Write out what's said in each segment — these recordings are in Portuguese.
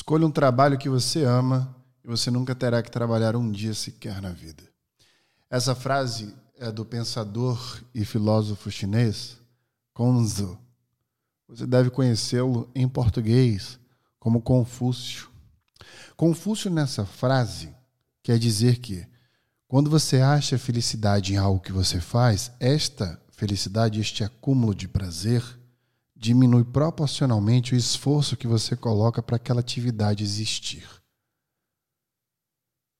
Escolha um trabalho que você ama e você nunca terá que trabalhar um dia sequer na vida. Essa frase é do pensador e filósofo chinês Conzo. Você deve conhecê-lo em português como Confúcio. Confúcio, nessa frase, quer dizer que quando você acha felicidade em algo que você faz, esta felicidade, este acúmulo de prazer, diminui proporcionalmente o esforço que você coloca para aquela atividade existir.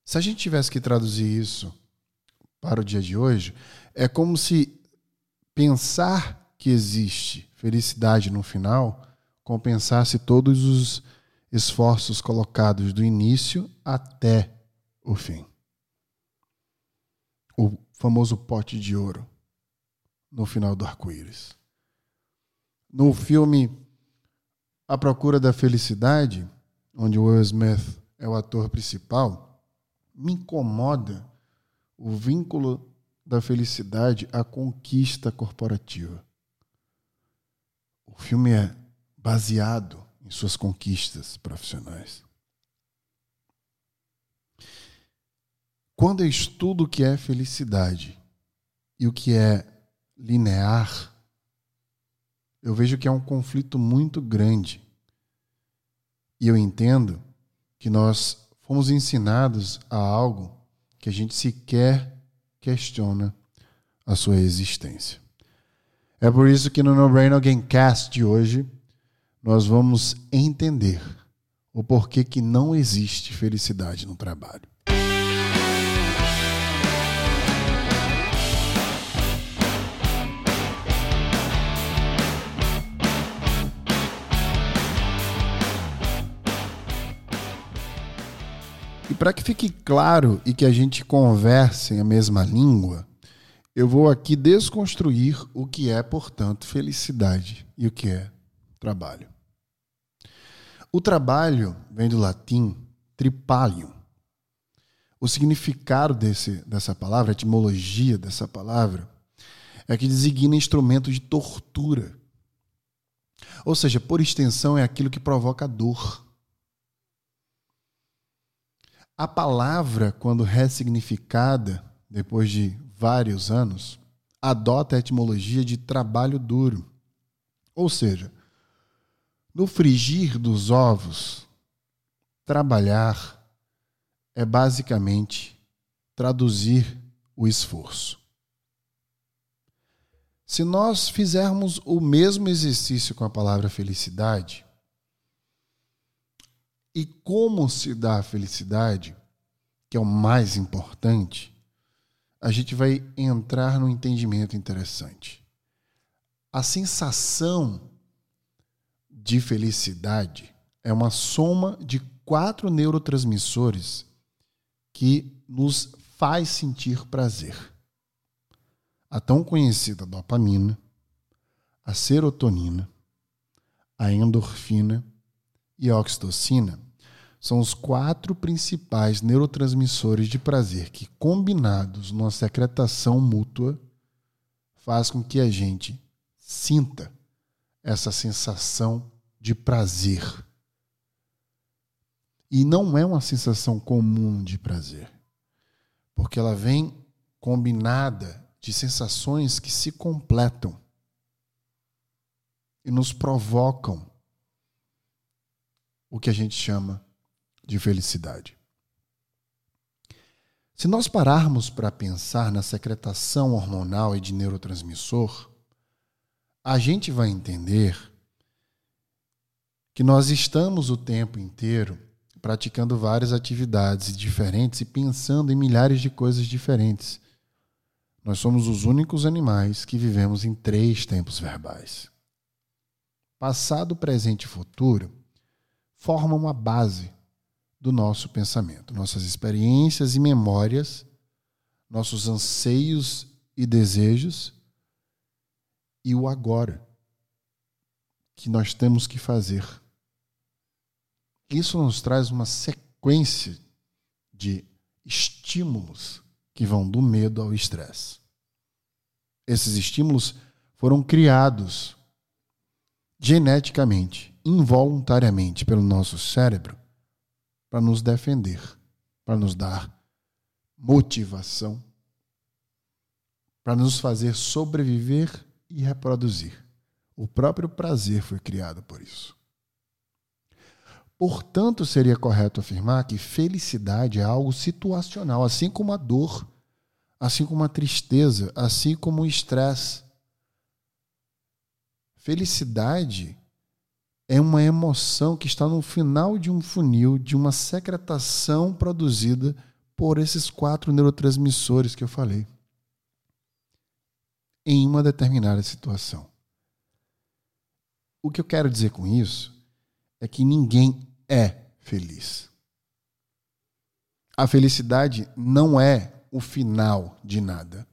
Se a gente tivesse que traduzir isso para o dia de hoje, é como se pensar que existe felicidade no final compensasse todos os esforços colocados do início até o fim. O famoso pote de ouro no final do arco-íris. No filme A Procura da Felicidade, onde Will Smith é o ator principal, me incomoda o vínculo da felicidade à conquista corporativa. O filme é baseado em suas conquistas profissionais. Quando eu estudo o que é felicidade e o que é linear, eu vejo que é um conflito muito grande. E eu entendo que nós fomos ensinados a algo que a gente sequer questiona a sua existência. É por isso que no No Brain Again Cast de hoje nós vamos entender o porquê que não existe felicidade no trabalho. Para que fique claro e que a gente converse a mesma língua, eu vou aqui desconstruir o que é, portanto, felicidade e o que é trabalho. O trabalho vem do latim tripalium. O significado desse, dessa palavra, a etimologia dessa palavra, é que designa instrumento de tortura. Ou seja, por extensão, é aquilo que provoca dor. A palavra, quando ressignificada, depois de vários anos, adota a etimologia de trabalho duro. Ou seja, no frigir dos ovos, trabalhar é basicamente traduzir o esforço. Se nós fizermos o mesmo exercício com a palavra felicidade, e como se dá a felicidade, que é o mais importante, a gente vai entrar num entendimento interessante. A sensação de felicidade é uma soma de quatro neurotransmissores que nos faz sentir prazer. A tão conhecida dopamina, a serotonina, a endorfina e oxitocina são os quatro principais neurotransmissores de prazer que, combinados numa secretação mútua, faz com que a gente sinta essa sensação de prazer. E não é uma sensação comum de prazer, porque ela vem combinada de sensações que se completam e nos provocam o que a gente chama de felicidade. Se nós pararmos para pensar na secretação hormonal e de neurotransmissor, a gente vai entender que nós estamos o tempo inteiro praticando várias atividades diferentes e pensando em milhares de coisas diferentes. Nós somos os únicos animais que vivemos em três tempos verbais: passado, presente e futuro formam a base do nosso pensamento. Nossas experiências e memórias, nossos anseios e desejos e o agora que nós temos que fazer. Isso nos traz uma sequência de estímulos que vão do medo ao estresse. Esses estímulos foram criados geneticamente involuntariamente pelo nosso cérebro para nos defender, para nos dar motivação, para nos fazer sobreviver e reproduzir. O próprio prazer foi criado por isso. Portanto, seria correto afirmar que felicidade é algo situacional, assim como a dor, assim como a tristeza, assim como o estresse. Felicidade é uma emoção que está no final de um funil de uma secretação produzida por esses quatro neurotransmissores que eu falei em uma determinada situação. O que eu quero dizer com isso é que ninguém é feliz. A felicidade não é o final de nada.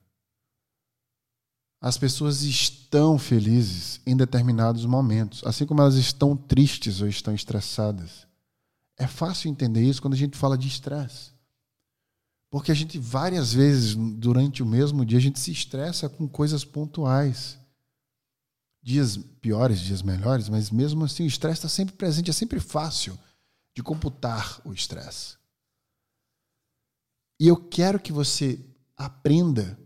As pessoas estão felizes em determinados momentos, assim como elas estão tristes ou estão estressadas. É fácil entender isso quando a gente fala de estresse. Porque a gente, várias vezes durante o mesmo dia, a gente se estressa com coisas pontuais. Dias piores, dias melhores, mas mesmo assim o estresse está sempre presente, é sempre fácil de computar o estresse. E eu quero que você aprenda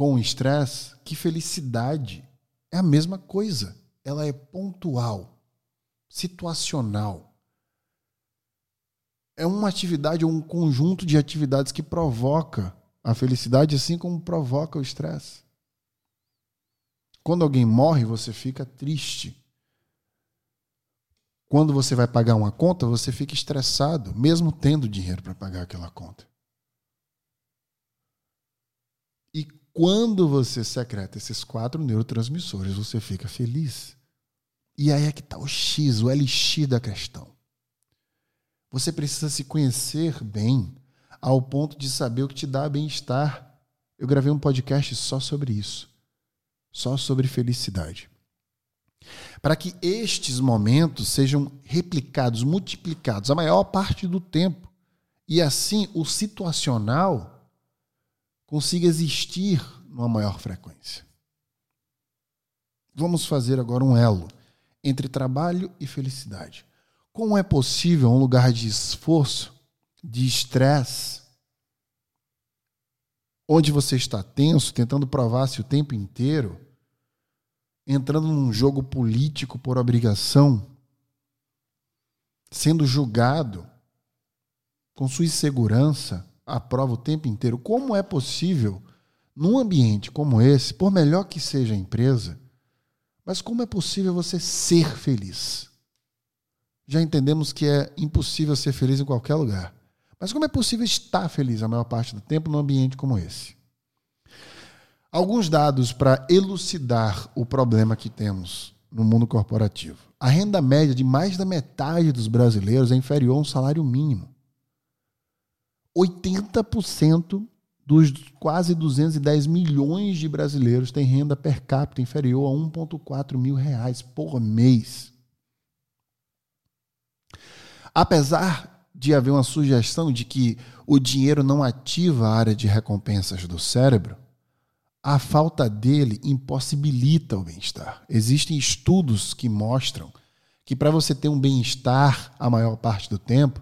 com o estresse que felicidade é a mesma coisa. Ela é pontual, situacional. É uma atividade ou um conjunto de atividades que provoca a felicidade, assim como provoca o estresse. Quando alguém morre, você fica triste. Quando você vai pagar uma conta, você fica estressado, mesmo tendo dinheiro para pagar aquela conta. E quando você secreta esses quatro neurotransmissores, você fica feliz. E aí é que está o X, o LX da questão. Você precisa se conhecer bem ao ponto de saber o que te dá bem-estar. Eu gravei um podcast só sobre isso. Só sobre felicidade para que estes momentos sejam replicados, multiplicados a maior parte do tempo. E assim o situacional consiga existir numa maior frequência. Vamos fazer agora um elo entre trabalho e felicidade. Como é possível um lugar de esforço, de estresse, onde você está tenso, tentando provar-se o tempo inteiro, entrando num jogo político por obrigação, sendo julgado com sua insegurança à prova o tempo inteiro. Como é possível, num ambiente como esse, por melhor que seja a empresa, mas como é possível você ser feliz? Já entendemos que é impossível ser feliz em qualquer lugar. Mas como é possível estar feliz a maior parte do tempo num ambiente como esse? Alguns dados para elucidar o problema que temos no mundo corporativo. A renda média de mais da metade dos brasileiros é inferior a um salário mínimo. 80% dos quase 210 milhões de brasileiros têm renda per capita inferior a 1,4 mil reais por mês. Apesar de haver uma sugestão de que o dinheiro não ativa a área de recompensas do cérebro, a falta dele impossibilita o bem-estar. Existem estudos que mostram que para você ter um bem-estar a maior parte do tempo,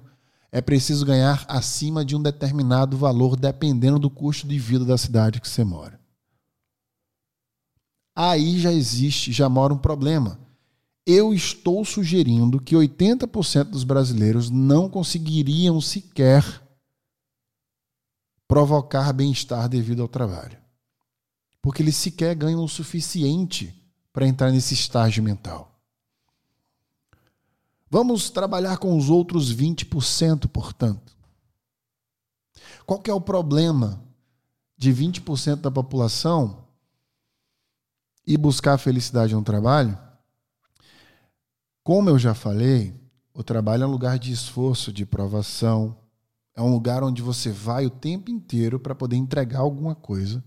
é preciso ganhar acima de um determinado valor, dependendo do custo de vida da cidade que você mora. Aí já existe, já mora um problema. Eu estou sugerindo que 80% dos brasileiros não conseguiriam sequer provocar bem-estar devido ao trabalho porque eles sequer ganham o suficiente para entrar nesse estágio mental. Vamos trabalhar com os outros 20%, portanto. Qual que é o problema de 20% da população e buscar felicidade no trabalho? Como eu já falei, o trabalho é um lugar de esforço, de provação, é um lugar onde você vai o tempo inteiro para poder entregar alguma coisa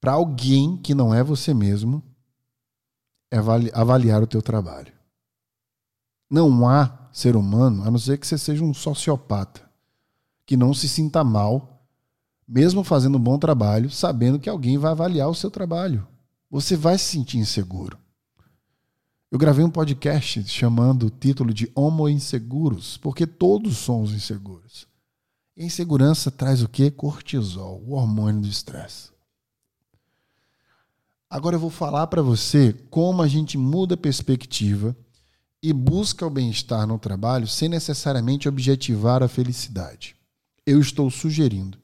para alguém que não é você mesmo avaliar o teu trabalho. Não há ser humano, a não ser que você seja um sociopata, que não se sinta mal, mesmo fazendo um bom trabalho, sabendo que alguém vai avaliar o seu trabalho. Você vai se sentir inseguro. Eu gravei um podcast chamando o título de Homo Inseguros, porque todos somos inseguros. E a insegurança traz o que? Cortisol, o hormônio do estresse. Agora eu vou falar para você como a gente muda a perspectiva e busca o bem-estar no trabalho sem necessariamente objetivar a felicidade. Eu estou sugerindo,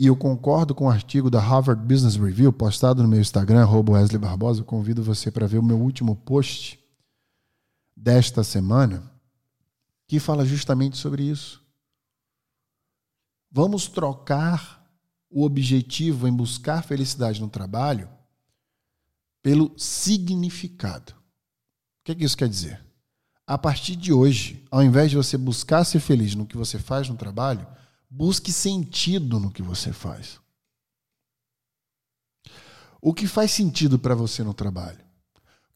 e eu concordo com o artigo da Harvard Business Review postado no meu Instagram, Wesley Barbosa. Eu convido você para ver o meu último post desta semana, que fala justamente sobre isso. Vamos trocar o objetivo em buscar felicidade no trabalho pelo significado. O que, é que isso quer dizer? A partir de hoje, ao invés de você buscar ser feliz no que você faz no trabalho, busque sentido no que você faz. O que faz sentido para você no trabalho?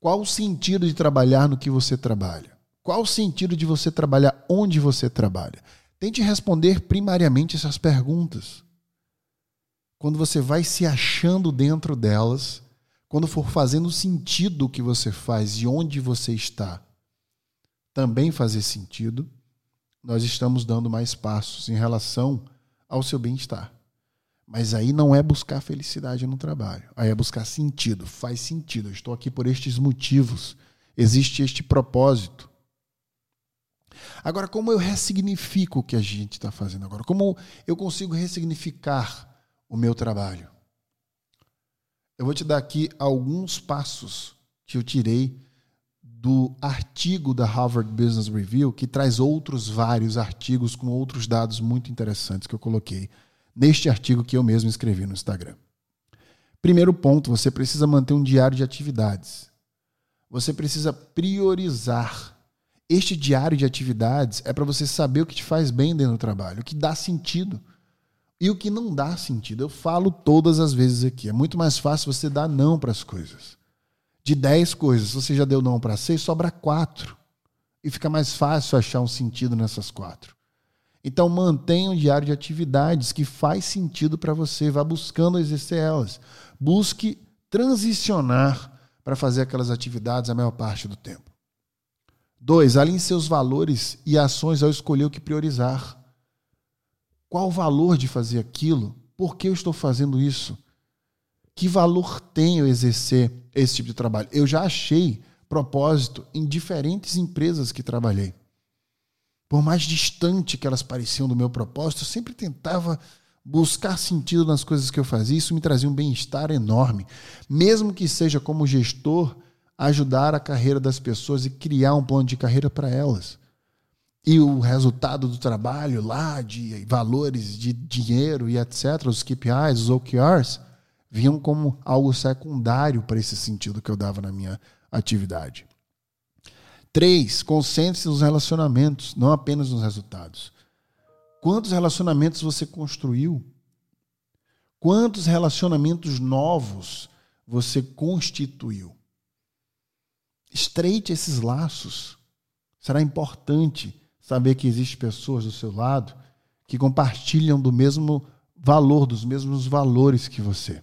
Qual o sentido de trabalhar no que você trabalha? Qual o sentido de você trabalhar onde você trabalha? Tente responder primariamente essas perguntas. Quando você vai se achando dentro delas, quando for fazendo sentido o que você faz e onde você está, também fazer sentido, nós estamos dando mais passos em relação ao seu bem-estar. Mas aí não é buscar felicidade no trabalho, aí é buscar sentido. Faz sentido, eu estou aqui por estes motivos, existe este propósito. Agora, como eu ressignifico o que a gente está fazendo agora? Como eu consigo ressignificar o meu trabalho? Eu vou te dar aqui alguns passos que eu tirei do artigo da Harvard Business Review, que traz outros vários artigos com outros dados muito interessantes que eu coloquei neste artigo que eu mesmo escrevi no Instagram. Primeiro ponto, você precisa manter um diário de atividades. Você precisa priorizar este diário de atividades é para você saber o que te faz bem dentro do trabalho, o que dá sentido e o que não dá sentido. Eu falo todas as vezes aqui. É muito mais fácil você dar não para as coisas. De 10 coisas, você já deu não para 6, sobra 4. E fica mais fácil achar um sentido nessas quatro. Então mantenha um diário de atividades que faz sentido para você, vá buscando exercer elas. Busque transicionar para fazer aquelas atividades a maior parte do tempo. Dois, alinhe seus valores e ações ao escolher o que priorizar. Qual o valor de fazer aquilo? Por que eu estou fazendo isso? Que valor tem eu exercer esse tipo de trabalho? Eu já achei propósito em diferentes empresas que trabalhei. Por mais distante que elas pareciam do meu propósito, eu sempre tentava buscar sentido nas coisas que eu fazia. Isso me trazia um bem-estar enorme. Mesmo que seja como gestor, ajudar a carreira das pessoas e criar um plano de carreira para elas. E o resultado do trabalho lá, de valores de dinheiro e etc., os KPIs, os OKRs, vinham como algo secundário para esse sentido que eu dava na minha atividade. Três, concentre-se nos relacionamentos, não apenas nos resultados. Quantos relacionamentos você construiu? Quantos relacionamentos novos você constituiu? Estreite esses laços. Será importante saber que existem pessoas do seu lado que compartilham do mesmo valor, dos mesmos valores que você.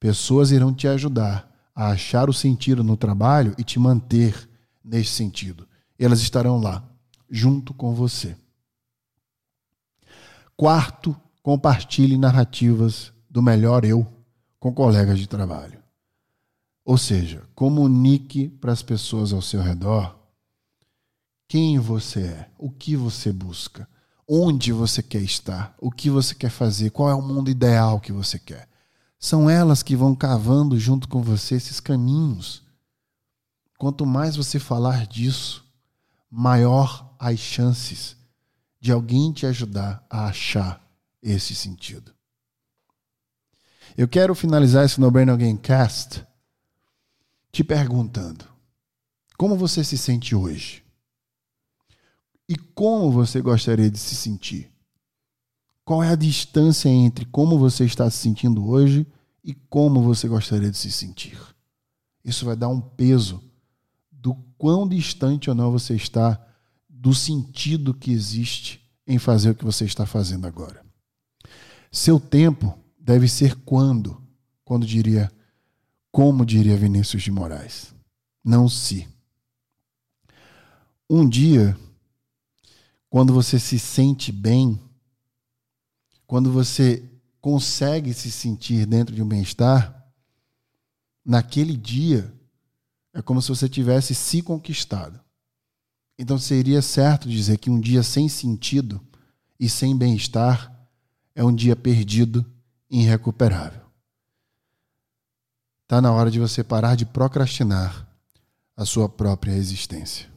Pessoas irão te ajudar a achar o sentido no trabalho e te manter nesse sentido. Elas estarão lá, junto com você. Quarto, compartilhe narrativas do melhor eu com colegas de trabalho. Ou seja, comunique para as pessoas ao seu redor quem você é, o que você busca, onde você quer estar, o que você quer fazer, qual é o mundo ideal que você quer. São elas que vão cavando junto com você esses caminhos. Quanto mais você falar disso, maior as chances de alguém te ajudar a achar esse sentido. Eu quero finalizar esse No Brain Again Cast te perguntando: como você se sente hoje? E como você gostaria de se sentir? Qual é a distância entre como você está se sentindo hoje e como você gostaria de se sentir? Isso vai dar um peso do quão distante ou não você está do sentido que existe em fazer o que você está fazendo agora. Seu tempo deve ser quando? Quando diria como diria Vinícius de Moraes. não se. Um dia, quando você se sente bem, quando você consegue se sentir dentro de um bem-estar, naquele dia é como se você tivesse se conquistado. Então seria certo dizer que um dia sem sentido e sem bem-estar é um dia perdido e irrecuperável. Está na hora de você parar de procrastinar a sua própria existência.